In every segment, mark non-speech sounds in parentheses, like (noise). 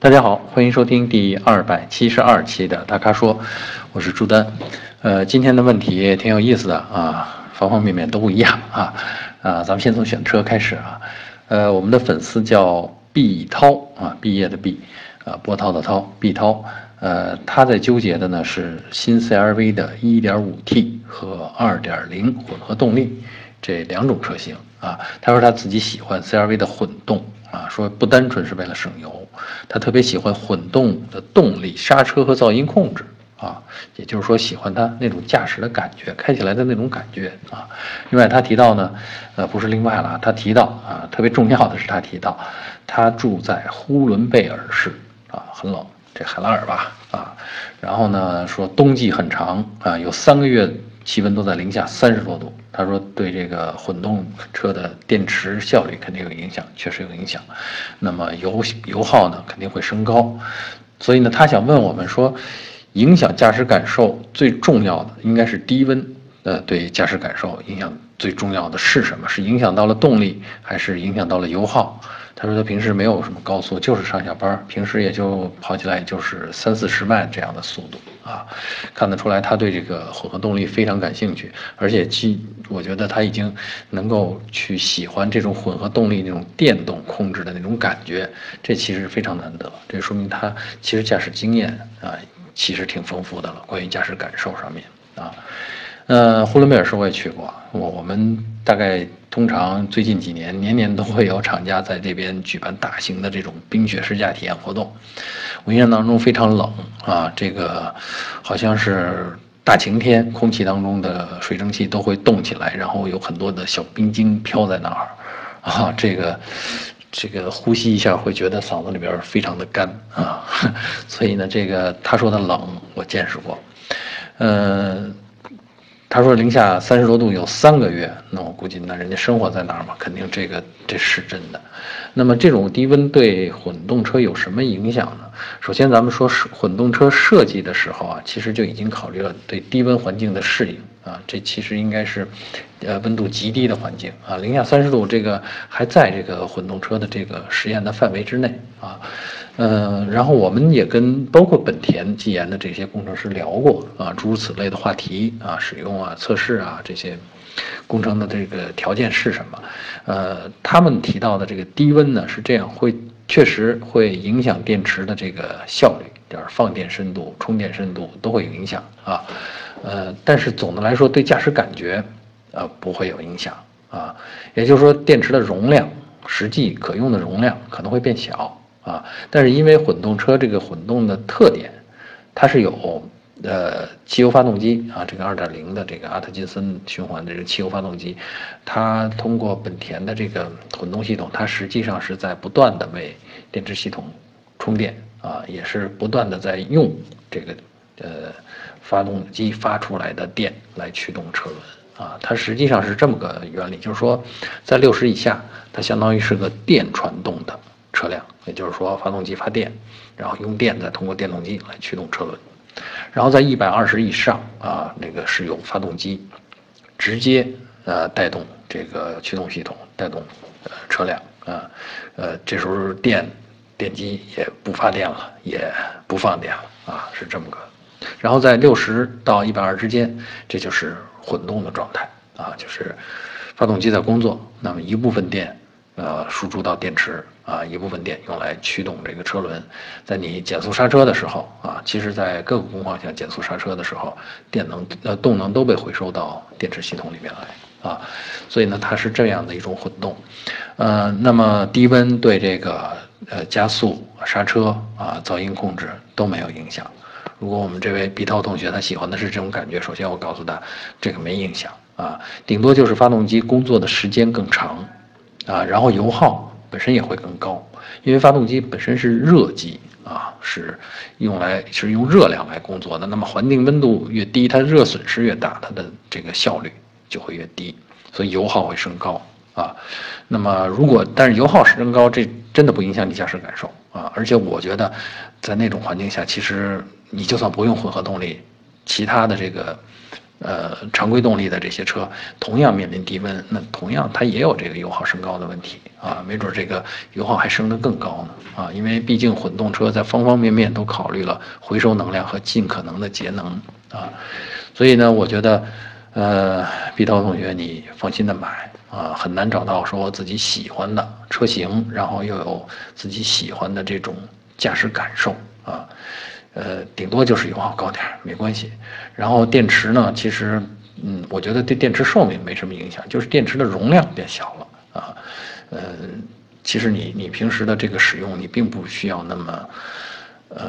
大家好，欢迎收听第二百七十二期的大咖说，我是朱丹。呃，今天的问题挺有意思的啊，方方面面都不一样啊啊，咱们先从选车开始啊。呃，我们的粉丝叫毕涛啊，毕业的毕，啊，波涛的涛，毕涛。呃，他在纠结的呢是新 CRV 的 1.5T 和2.0混合动力这两种车型啊。他说他自己喜欢 CRV 的混动。啊，说不单纯是为了省油，他特别喜欢混动的动力、刹车和噪音控制啊，也就是说喜欢它那种驾驶的感觉，开起来的那种感觉啊。另外他提到呢，呃，不是另外了，他提到啊，特别重要的是他提到，他住在呼伦贝尔市啊，很冷，这海拉尔吧啊，然后呢说冬季很长啊，有三个月。气温都在零下三十多度，他说对这个混动车的电池效率肯定有影响，确实有影响。那么油油耗呢肯定会升高，所以呢他想问我们说，影响驾驶感受最重要的应该是低温，呃，对驾驶感受影响最重要的是什么？是影响到了动力，还是影响到了油耗？他说他平时没有什么高速，就是上下班，平时也就跑起来就是三四十迈这样的速度啊，看得出来他对这个混合动力非常感兴趣，而且其我觉得他已经能够去喜欢这种混合动力那种电动控制的那种感觉，这其实非常难得，这说明他其实驾驶经验啊其实挺丰富的了，关于驾驶感受上面啊。呃，呼伦贝尔市我也去过，我我们大概通常最近几年年年都会有厂家在这边举办大型的这种冰雪试驾体验活动。我印象当中非常冷啊，这个好像是大晴天，空气当中的水蒸气都会动起来，然后有很多的小冰晶飘在那儿啊，这个这个呼吸一下会觉得嗓子里边非常的干啊，(laughs) 所以呢，这个他说的冷我见识过，嗯。他说零下三十多度有三个月，那我估计那人家生活在哪儿嘛？肯定这个这是真的。那么这种低温对混动车有什么影响呢？首先咱们说是混动车设计的时候啊，其实就已经考虑了对低温环境的适应啊。这其实应该是，呃，温度极低的环境啊，零下三十度这个还在这个混动车的这个实验的范围之内啊。嗯，然后我们也跟包括本田、技研的这些工程师聊过啊，诸如此类的话题啊，使用啊、测试啊这些工程的这个条件是什么？呃，他们提到的这个低温呢是这样，会确实会影响电池的这个效率，就是放电深度、充电深度都会有影响啊。呃，但是总的来说对驾驶感觉呃不会有影响啊，也就是说电池的容量实际可用的容量可能会变小。啊，但是因为混动车这个混动的特点，它是有呃汽油发动机啊，这个二点零的这个阿特金森循环的这个汽油发动机，它通过本田的这个混动系统，它实际上是在不断的为电池系统充电啊，也是不断的在用这个呃发动机发出来的电来驱动车轮啊，它实际上是这么个原理，就是说在六十以下，它相当于是个电传动的。车辆，也就是说，发动机发电，然后用电再通过电动机来驱动车轮，然后在一百二十以上啊，那个是由发动机直接呃带动这个驱动系统，带动呃车辆啊，呃这时候电电机也不发电了，也不放电了啊，是这么个。然后在六十到一百二之间，这就是混动的状态啊，就是发动机在工作，那么一部分电。呃，输出到电池啊，一部分电用来驱动这个车轮，在你减速刹车的时候啊，其实，在各个工况下减速刹车的时候，电能呃动能都被回收到电池系统里面来啊，所以呢，它是这样的一种混动，呃，那么低温对这个呃加速刹车啊噪音控制都没有影响。如果我们这位毕涛同学他喜欢的是这种感觉，首先我告诉他，这个没影响啊，顶多就是发动机工作的时间更长。啊，然后油耗本身也会更高，因为发动机本身是热机啊，是用来是用热量来工作的。那么环境温度越低，它热损失越大，它的这个效率就会越低，所以油耗会升高啊。那么如果但是油耗是升高，这真的不影响你驾驶感受啊。而且我觉得，在那种环境下，其实你就算不用混合动力，其他的这个呃，常规动力的这些车同样面临低温，那同样它也有这个油耗升高的问题啊，没准这个油耗还升得更高呢啊，因为毕竟混动车在方方面面都考虑了回收能量和尽可能的节能啊，所以呢，我觉得，呃，毕涛同学你放心的买啊，很难找到说自己喜欢的车型，然后又有自己喜欢的这种驾驶感受啊。呃，顶多就是油耗高点，没关系。然后电池呢，其实，嗯，我觉得对电池寿命没什么影响，就是电池的容量变小了啊。呃，其实你你平时的这个使用，你并不需要那么，呃，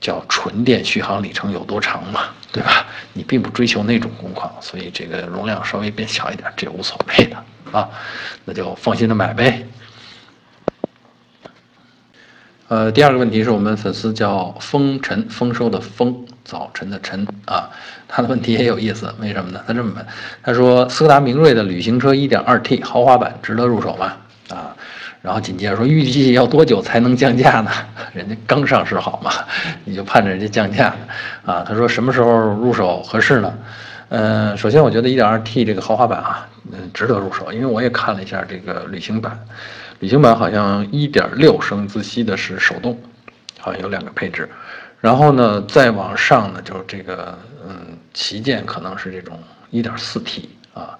叫纯电续航里程有多长嘛，对吧？你并不追求那种工况，所以这个容量稍微变小一点，这无所谓的啊，那就放心的买呗。呃，第二个问题是我们粉丝叫丰晨丰收的丰早晨的晨啊，他的问题也有意思，为什么呢？他这么问，他说斯柯达明锐的旅行车 1.2T 豪华版值得入手吗？啊，然后紧接着说预计要多久才能降价呢？(laughs) 人家刚上市好吗？(laughs) 你就盼着人家降价啊？他说什么时候入手合适呢？嗯，首先我觉得 1.2T 这个豪华版啊，嗯，值得入手，因为我也看了一下这个旅行版。旅行版好像1.6升自吸的是手动，好像有两个配置，然后呢再往上呢就是这个嗯旗舰可能是这种 1.4T 啊，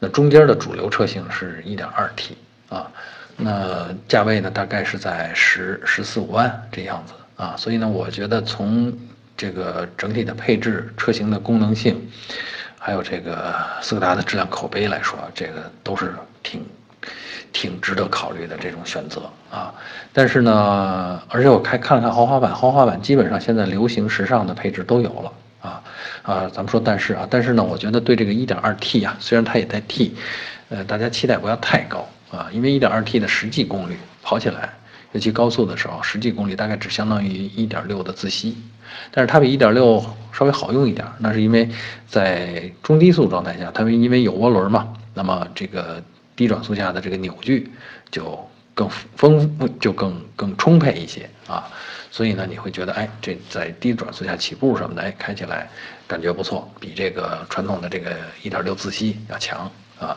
那中间的主流车型是 1.2T 啊，那价位呢大概是在十十四五万这样子啊，所以呢我觉得从这个整体的配置、车型的功能性，还有这个斯柯达的质量口碑来说，这个都是挺。挺值得考虑的这种选择啊，但是呢，而且我开看了看豪华版，豪华版基本上现在流行时尚的配置都有了啊啊，咱们说但是啊，但是呢，我觉得对这个 1.2T 啊，虽然它也在 T，呃，大家期待不要太高啊，因为 1.2T 的实际功率跑起来，尤其高速的时候，实际功率大概只相当于1.6的自吸，但是它比1.6稍微好用一点，那是因为在中低速状态下，它因为有涡轮嘛，那么这个。低转速下的这个扭矩就更丰富，就更更充沛一些啊，所以呢，你会觉得，哎，这在低转速下起步什么的，哎，开起来感觉不错，比这个传统的这个1.6自吸要强啊，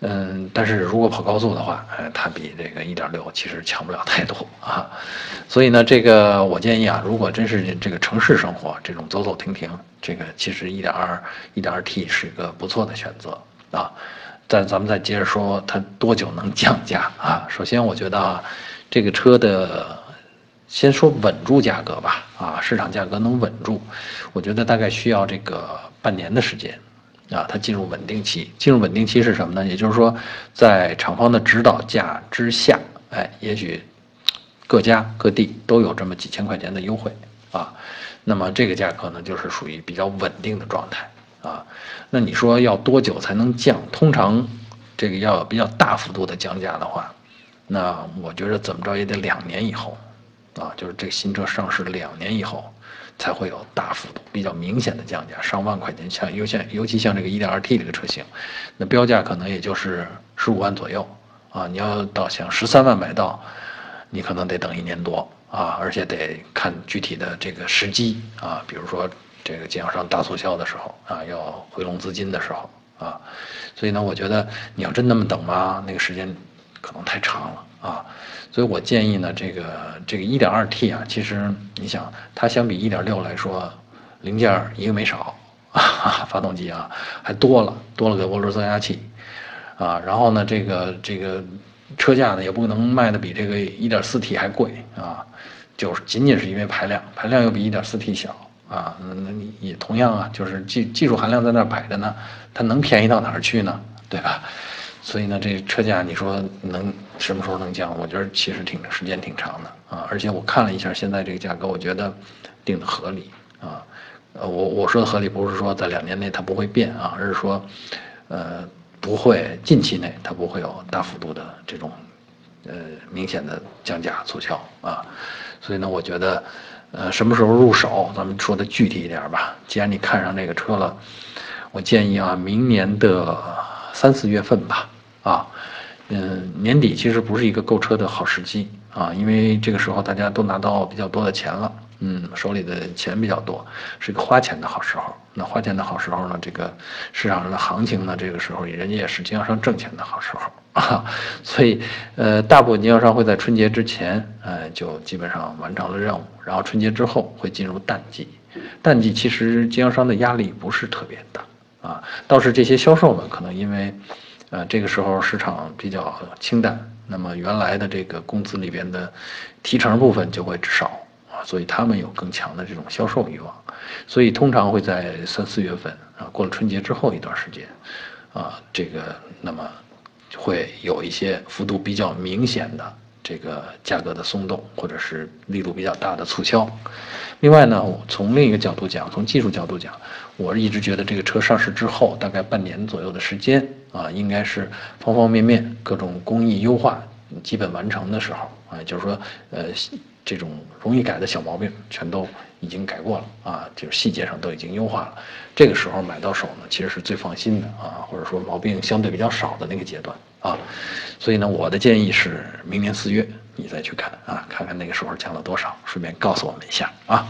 嗯，但是如果跑高速的话，哎，它比这个1.6其实强不了太多啊，所以呢，这个我建议啊，如果真是这个城市生活这种走走停停，这个其实1.2 1.2T 是一个不错的选择啊。再咱们再接着说，它多久能降价啊？首先，我觉得啊，这个车的先说稳住价格吧，啊，市场价格能稳住，我觉得大概需要这个半年的时间，啊，它进入稳定期。进入稳定期是什么呢？也就是说，在厂方的指导价之下，哎，也许各家各地都有这么几千块钱的优惠啊，那么这个价格呢，就是属于比较稳定的状态。啊，那你说要多久才能降？通常，这个要比较大幅度的降价的话，那我觉得怎么着也得两年以后，啊，就是这个新车上市两年以后，才会有大幅度、比较明显的降价，上万块钱。像尤其尤其像这个 1.2T 这个车型，那标价可能也就是十五万左右啊。你要到想十三万买到，你可能得等一年多啊，而且得看具体的这个时机啊，比如说。这个经销商大促销的时候啊，要回笼资金的时候啊，所以呢，我觉得你要真那么等吗？那个时间可能太长了啊，所以我建议呢，这个这个 1.2T 啊，其实你想，它相比1.6来说，零件一个没少啊，(laughs) 发动机啊还多了，多了个涡轮增压器啊，然后呢，这个这个车价呢也不能卖的比这个 1.4T 还贵啊，就是仅仅是因为排量，排量又比 1.4T 小。啊，那那你也同样啊，就是技技术含量在那儿摆着呢，它能便宜到哪儿去呢？对吧？所以呢，这车价你说能什么时候能降？我觉得其实挺时间挺长的啊。而且我看了一下现在这个价格，我觉得定的合理啊。呃，我我说的合理不是说在两年内它不会变啊，而是说，呃，不会近期内它不会有大幅度的这种呃明显的降价促销啊。所以呢，我觉得。呃，什么时候入手？咱们说的具体一点吧。既然你看上这个车了，我建议啊，明年的三四月份吧。啊，嗯，年底其实不是一个购车的好时机啊，因为这个时候大家都拿到比较多的钱了嗯，手里的钱比较多，是一个花钱的好时候。那花钱的好时候呢，这个市场上的行情呢，这个时候人家也是经销商挣钱的好时候啊。所以，呃，大部分经销商会在春节之前，呃，就基本上完成了任务，然后春节之后会进入淡季。淡季其实经销商的压力不是特别大啊，倒是这些销售们可能因为，呃，这个时候市场比较清淡，那么原来的这个工资里边的提成部分就会少。啊所以他们有更强的这种销售欲望，所以通常会在三四月份啊，过了春节之后一段时间，啊，这个那么会有一些幅度比较明显的这个价格的松动，或者是力度比较大的促销。另外呢，从另一个角度讲，从技术角度讲，我一直觉得这个车上市之后大概半年左右的时间啊，应该是方方面面各种工艺优化基本完成的时候啊，就是说呃。这种容易改的小毛病全都已经改过了啊，就是细节上都已经优化了。这个时候买到手呢，其实是最放心的啊，或者说毛病相对比较少的那个阶段啊。所以呢，我的建议是明年四月你再去看啊，看看那个时候降了多少，顺便告诉我们一下啊。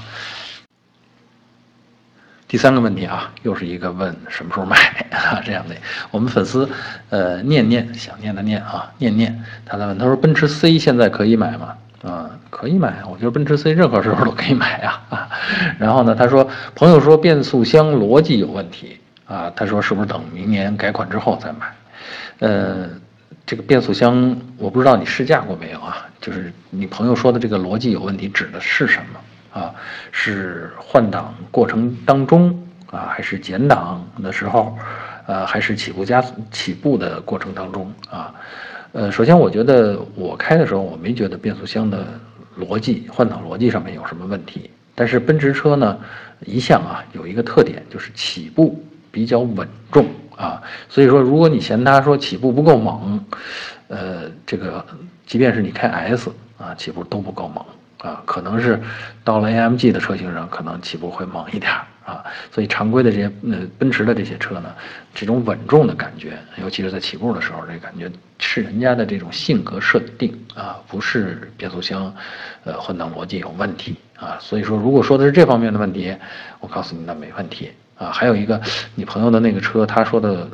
第三个问题啊，又是一个问什么时候买 (laughs) 啊这样的。我们粉丝呃念念想念的念啊念念他在问，他说奔驰 C 现在可以买吗？啊，可以买，我觉得奔驰 C 任何时候都可以买。啊，然后呢，他说朋友说变速箱逻辑有问题啊，他说是不是等明年改款之后再买？呃，这个变速箱我不知道你试驾过没有啊？就是你朋友说的这个逻辑有问题指的是什么啊？是换挡过程当中啊，还是减档的时候，呃，还是起步加起步的过程当中啊？呃，首先我觉得我开的时候，我没觉得变速箱的逻辑换挡逻辑上面有什么问题。但是奔驰车呢，一向啊有一个特点，就是起步比较稳重啊。所以说，如果你嫌它说起步不够猛，呃，这个即便是你开 S 啊，起步都不够猛啊。可能是到了 AMG 的车型上，可能起步会猛一点。啊，所以常规的这些呃奔驰的这些车呢，这种稳重的感觉，尤其是在起步的时候，这感觉是人家的这种性格设定啊，不是变速箱，呃换挡逻辑有问题啊。所以说，如果说的是这方面的问题，我告诉你那没问题啊。还有一个，你朋友的那个车，他说的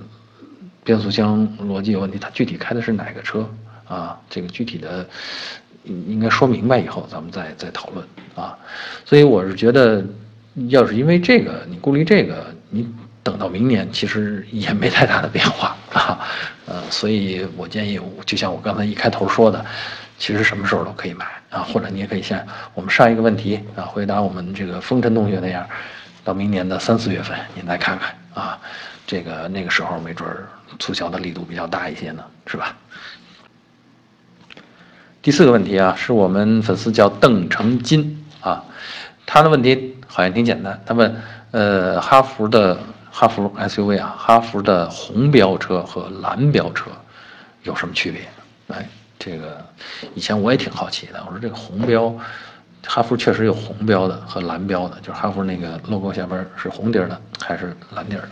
变速箱逻辑有问题，他具体开的是哪个车啊？这个具体的应该说明白以后，咱们再再讨论啊。所以我是觉得。要是因为这个你顾虑这个，你等到明年其实也没太大的变化啊，呃，所以我建议，就像我刚才一开头说的，其实什么时候都可以买啊，或者你也可以像我们上一个问题啊，回答我们这个风尘同学那样，到明年的三四月份您再看看啊，这个那个时候没准促销的力度比较大一些呢，是吧？第四个问题啊，是我们粉丝叫邓成金啊，他的问题。好像挺简单。他问，呃，哈弗的哈弗 SUV 啊，哈弗的红标车和蓝标车有什么区别？哎，这个以前我也挺好奇的。我说这个红标，哈弗确实有红标的和蓝标的，就是哈弗那个 logo 下边是红底儿的还是蓝底儿的？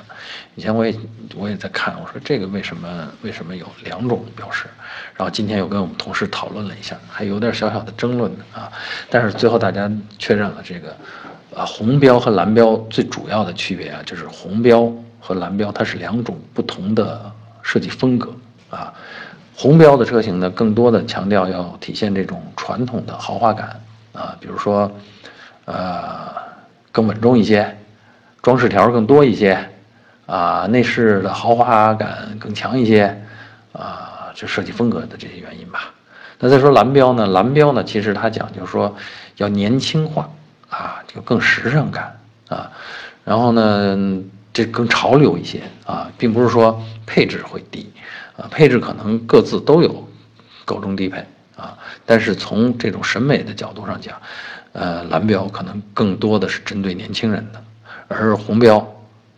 以前我也我也在看，我说这个为什么为什么有两种标识？然后今天又跟我们同事讨论了一下，还有点小小的争论啊。但是最后大家确认了这个。啊，红标和蓝标最主要的区别啊，就是红标和蓝标它是两种不同的设计风格啊。红标的车型呢，更多的强调要体现这种传统的豪华感啊，比如说，呃，更稳重一些，装饰条更多一些，啊，内饰的豪华感更强一些，啊，就设计风格的这些原因吧。那再说蓝标呢，蓝标呢，其实它讲究说要年轻化。啊，就更时尚感啊，然后呢，这更潮流一些啊，并不是说配置会低啊，配置可能各自都有高中低配，但是从这种审美的角度上讲，呃，蓝标可能更多的是针对年轻人的，而红标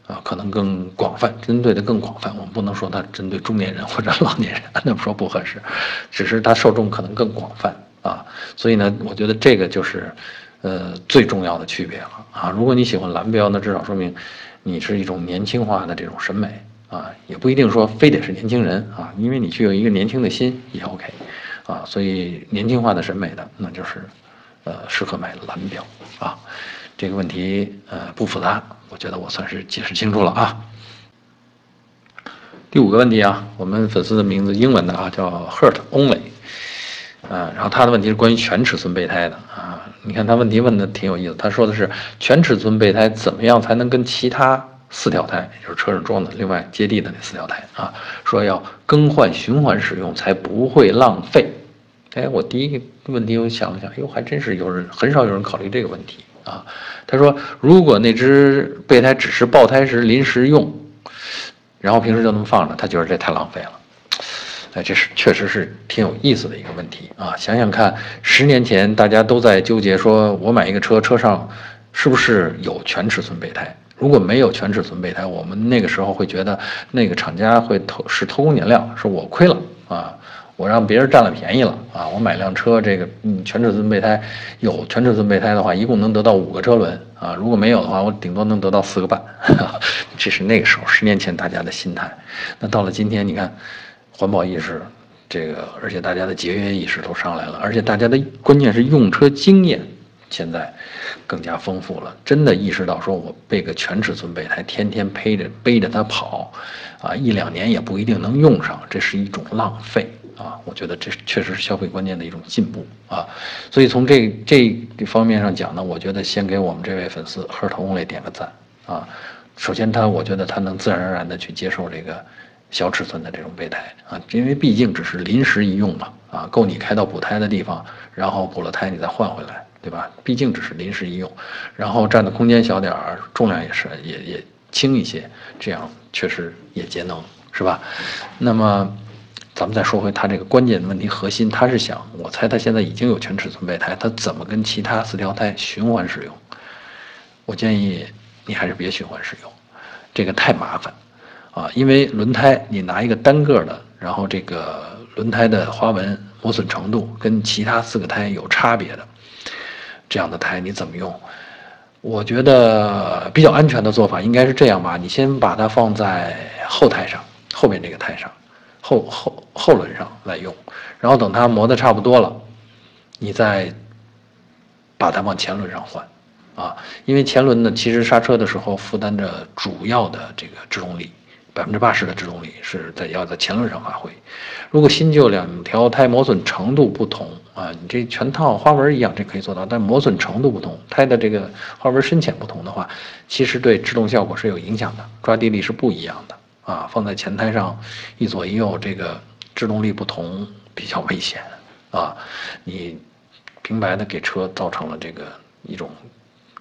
啊，可能更广泛，针对的更广泛。我们不能说它针对中年人或者老年人，那么说不合适，只是它受众可能更广泛啊，所以呢，我觉得这个就是。呃，最重要的区别了啊！如果你喜欢蓝标，那至少说明你是一种年轻化的这种审美啊，也不一定说非得是年轻人啊，因为你具有一个年轻的心也 OK 啊，所以年轻化的审美的那就是呃，适合买蓝表啊。这个问题呃不复杂，我觉得我算是解释清楚了啊。第五个问题啊，我们粉丝的名字英文的啊叫 Hurt Only，啊，然后他的问题是关于全尺寸备胎的啊。你看他问题问的挺有意思，他说的是全尺寸备胎怎么样才能跟其他四条胎，就是车上装的另外接地的那四条胎啊，说要更换循环使用才不会浪费。哎，我第一个问题我想了想，哟，还真是有人很少有人考虑这个问题。啊，他说，如果那只备胎只是爆胎时临时用，然后平时就那么放着，他觉得这太浪费了。哎，这是确实是挺有意思的一个问题啊！想想看，十年前大家都在纠结，说我买一个车，车上是不是有全尺寸备胎？如果没有全尺寸备胎，我们那个时候会觉得那个厂家会偷是偷工减料，是我亏了啊。我让别人占了便宜了啊！我买辆车，这个嗯全尺寸备胎，有全尺寸备胎的话，一共能得到五个车轮啊。如果没有的话，我顶多能得到四个半。(laughs) 这是那个时候十年前大家的心态。那到了今天，你看，环保意识，这个而且大家的节约意识都上来了，而且大家的关键是用车经验现在更加丰富了，真的意识到说我备个全尺寸备胎，天天背着背着它跑，啊一两年也不一定能用上，这是一种浪费。啊，我觉得这确实是消费观念的一种进步啊，所以从这这方面上讲呢，我觉得先给我们这位粉丝何彤来点个赞啊。首先他，我觉得他能自然而然的去接受这个小尺寸的这种备胎啊，因为毕竟只是临时一用嘛啊，够你开到补胎的地方，然后补了胎你再换回来，对吧？毕竟只是临时一用，然后占的空间小点儿，重量也是也也轻一些，这样确实也节能，是吧？那么。咱们再说回他这个关键的问题核心，他是想，我猜他现在已经有全尺寸备胎，他怎么跟其他四条胎循环使用？我建议你还是别循环使用，这个太麻烦啊！因为轮胎你拿一个单个的，然后这个轮胎的花纹磨损程度跟其他四个胎有差别的，这样的胎你怎么用？我觉得比较安全的做法应该是这样吧，你先把它放在后胎上，后面这个胎上。后后后轮上来用，然后等它磨的差不多了，你再把它往前轮上换，啊，因为前轮呢，其实刹车的时候负担着主要的这个制动力，百分之八十的制动力是在要在前轮上发挥。如果新旧两条胎磨损程度不同啊，你这全套花纹一样，这可以做到，但磨损程度不同，胎的这个花纹深浅不同的话，其实对制动效果是有影响的，抓地力是不一样的。啊，放在前胎上，一左一右，这个制动力不同，比较危险啊！你平白的给车造成了这个一种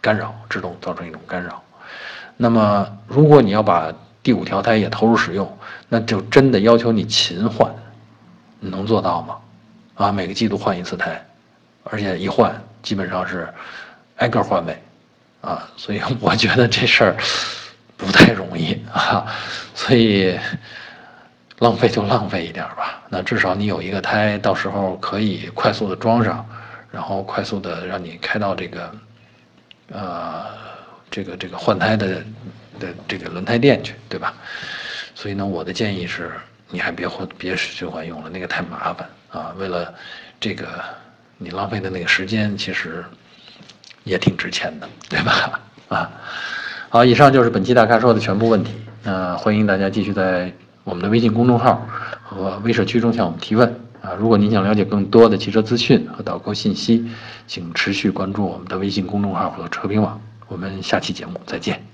干扰，制动造成一种干扰。那么，如果你要把第五条胎也投入使用，那就真的要求你勤换，你能做到吗？啊，每个季度换一次胎，而且一换基本上是挨个换位啊，所以我觉得这事儿。不太容易 (laughs) 啊，所以浪费就浪费一点吧。那至少你有一个胎，到时候可以快速的装上，然后快速的让你开到这个，呃，这个这个换胎的的这个轮胎店去，对吧？所以呢，我的建议是，你还别换别循环用了，那个太麻烦啊。为了这个你浪费的那个时间，其实也挺值钱的，对吧？(laughs) 啊。好，以上就是本期大咖说的全部问题。那欢迎大家继续在我们的微信公众号和微社区中向我们提问啊！如果您想了解更多的汽车资讯和导购信息，请持续关注我们的微信公众号和车评网。我们下期节目再见。